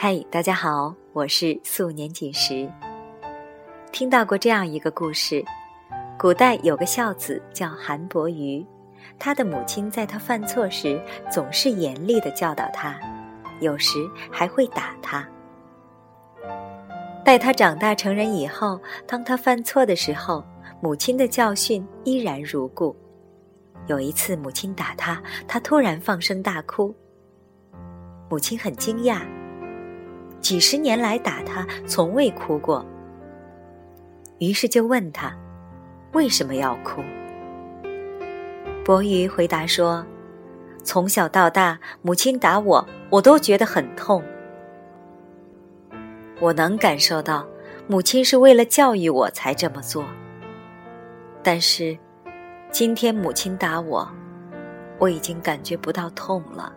嗨，大家好，我是素年锦时。听到过这样一个故事：古代有个孝子叫韩伯瑜，他的母亲在他犯错时总是严厉的教导他，有时还会打他。待他长大成人以后，当他犯错的时候，母亲的教训依然如故。有一次，母亲打他，他突然放声大哭。母亲很惊讶。几十年来打他，从未哭过。于是就问他，为什么要哭？伯鱼回答说：“从小到大，母亲打我，我都觉得很痛。我能感受到，母亲是为了教育我才这么做。但是，今天母亲打我，我已经感觉不到痛了。”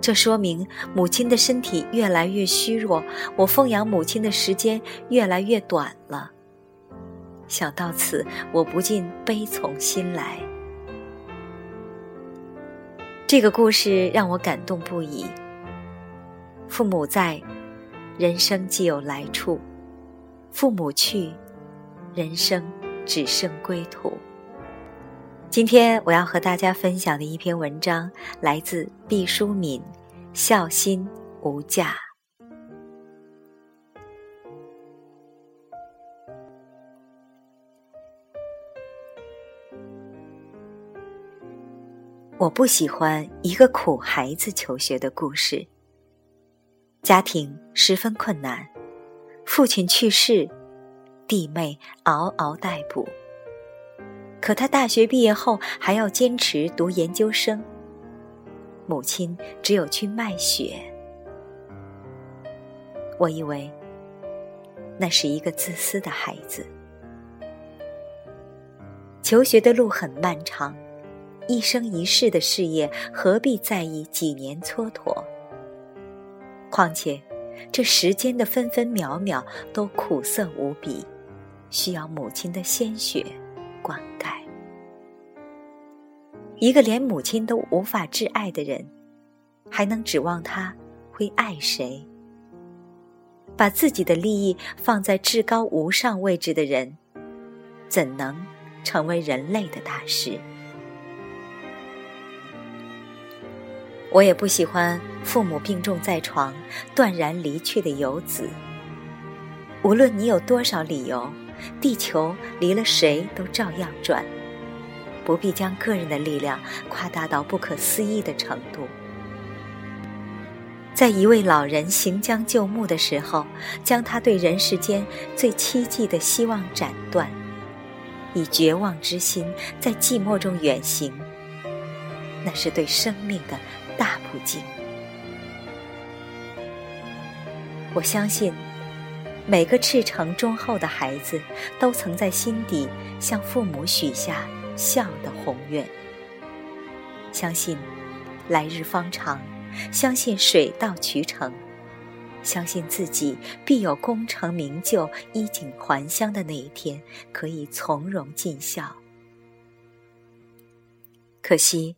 这说明母亲的身体越来越虚弱，我奉养母亲的时间越来越短了。想到此，我不禁悲从心来。这个故事让我感动不已。父母在，人生既有来处；父母去，人生只剩归途。今天我要和大家分享的一篇文章，来自毕淑敏。孝心无价。我不喜欢一个苦孩子求学的故事。家庭十分困难，父亲去世，弟妹嗷嗷待哺。可他大学毕业后还要坚持读研究生。母亲只有去卖血。我以为那是一个自私的孩子。求学的路很漫长，一生一世的事业何必在意几年蹉跎？况且，这时间的分分秒秒都苦涩无比，需要母亲的鲜血灌溉。一个连母亲都无法挚爱的人，还能指望他会爱谁？把自己的利益放在至高无上位置的人，怎能成为人类的大师？我也不喜欢父母病重在床、断然离去的游子。无论你有多少理由，地球离了谁都照样转。不必将个人的力量夸大到不可思议的程度。在一位老人行将就木的时候，将他对人世间最凄寂的希望斩断，以绝望之心在寂寞中远行，那是对生命的大不敬。我相信，每个赤诚忠厚的孩子，都曾在心底向父母许下。孝的宏愿，相信来日方长，相信水到渠成，相信自己必有功成名就、衣锦还乡的那一天，可以从容尽孝。可惜，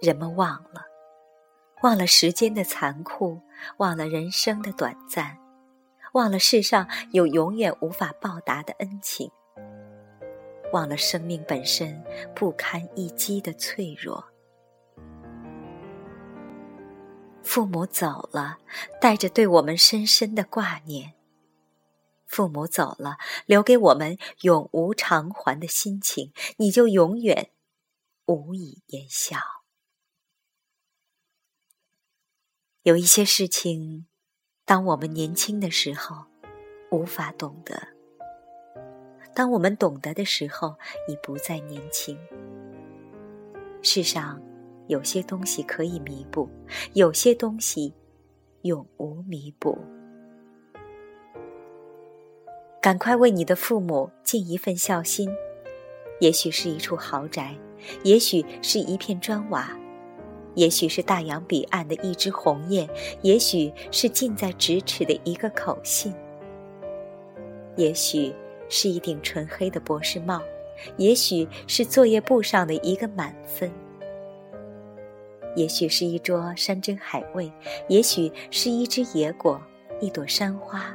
人们忘了，忘了时间的残酷，忘了人生的短暂，忘了世上有永远无法报答的恩情。忘了生命本身不堪一击的脆弱。父母走了，带着对我们深深的挂念；父母走了，留给我们永无偿还的心情，你就永远无以言笑。有一些事情，当我们年轻的时候，无法懂得。当我们懂得的时候，已不再年轻。世上有些东西可以弥补，有些东西永无弥补。赶快为你的父母尽一份孝心，也许是一处豪宅，也许是一片砖瓦，也许是大洋彼岸的一枝红叶，也许是近在咫尺的一个口信，也许。是一顶纯黑的博士帽，也许是作业簿上的一个满分，也许是一桌山珍海味，也许是一只野果，一朵山花，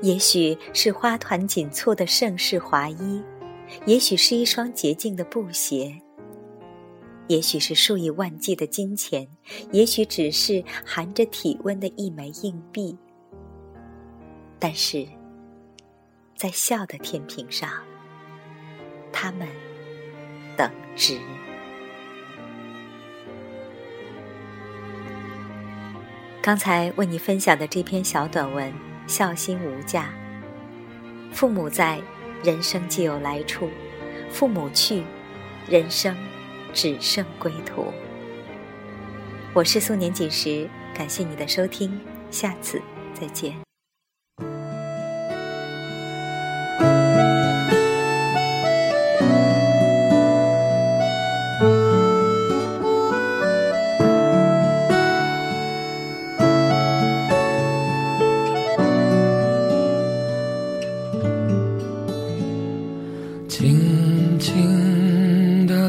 也许是花团锦簇的盛世华衣，也许是一双洁净的布鞋，也许是数以万计的金钱，也许只是含着体温的一枚硬币。但是，在笑的天平上，他们等值。刚才为你分享的这篇小短文，孝心无价。父母在，人生既有来处；父母去，人生只剩归途。我是素年锦时，感谢你的收听，下次再见。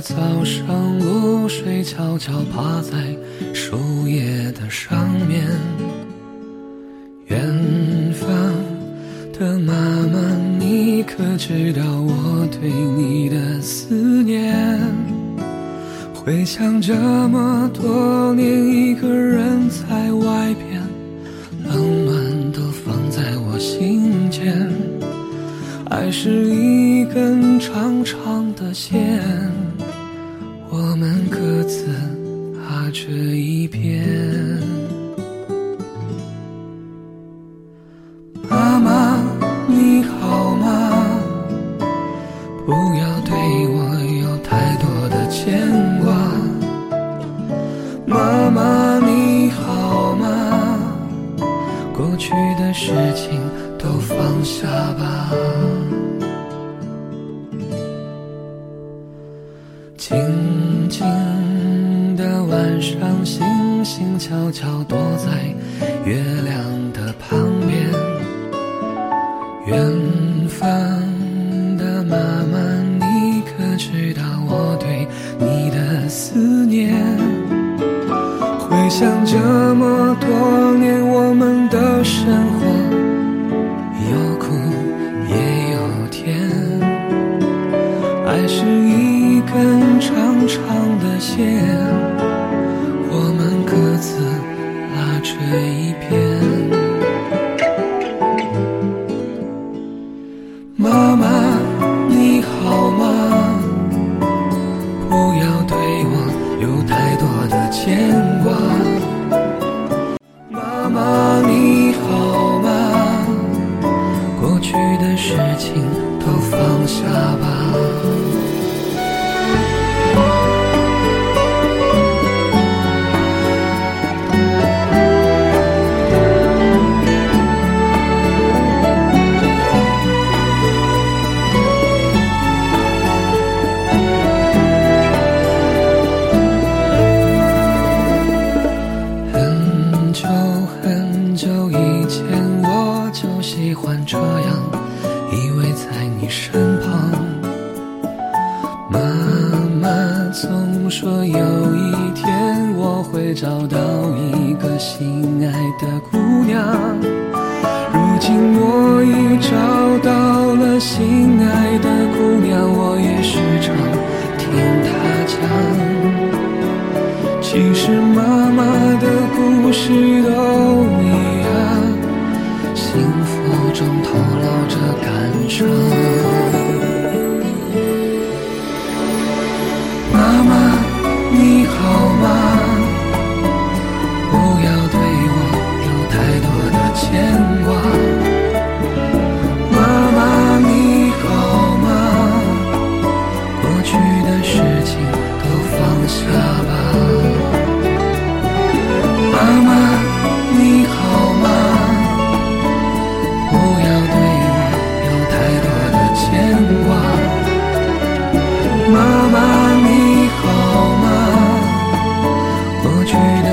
早上露水悄悄趴在树叶的上面，远方的妈妈，你可知道我对你的思念？回想这么多年，一个人在外边，冷暖都放在我心间。爱是一根长长的线。各自啊，这一边。妈妈，你好吗？不要对我有太多的牵挂。妈妈，你好吗？过去的事情都放下吧。星悄悄躲在月亮的旁边。远方的妈妈，你可知道我对你的思念？回想这么多年，我们的生活情都放下吧。找到一个心爱的姑娘，如今我已找到了心爱的姑娘，我也时常听她讲。其实妈妈的故事都一 through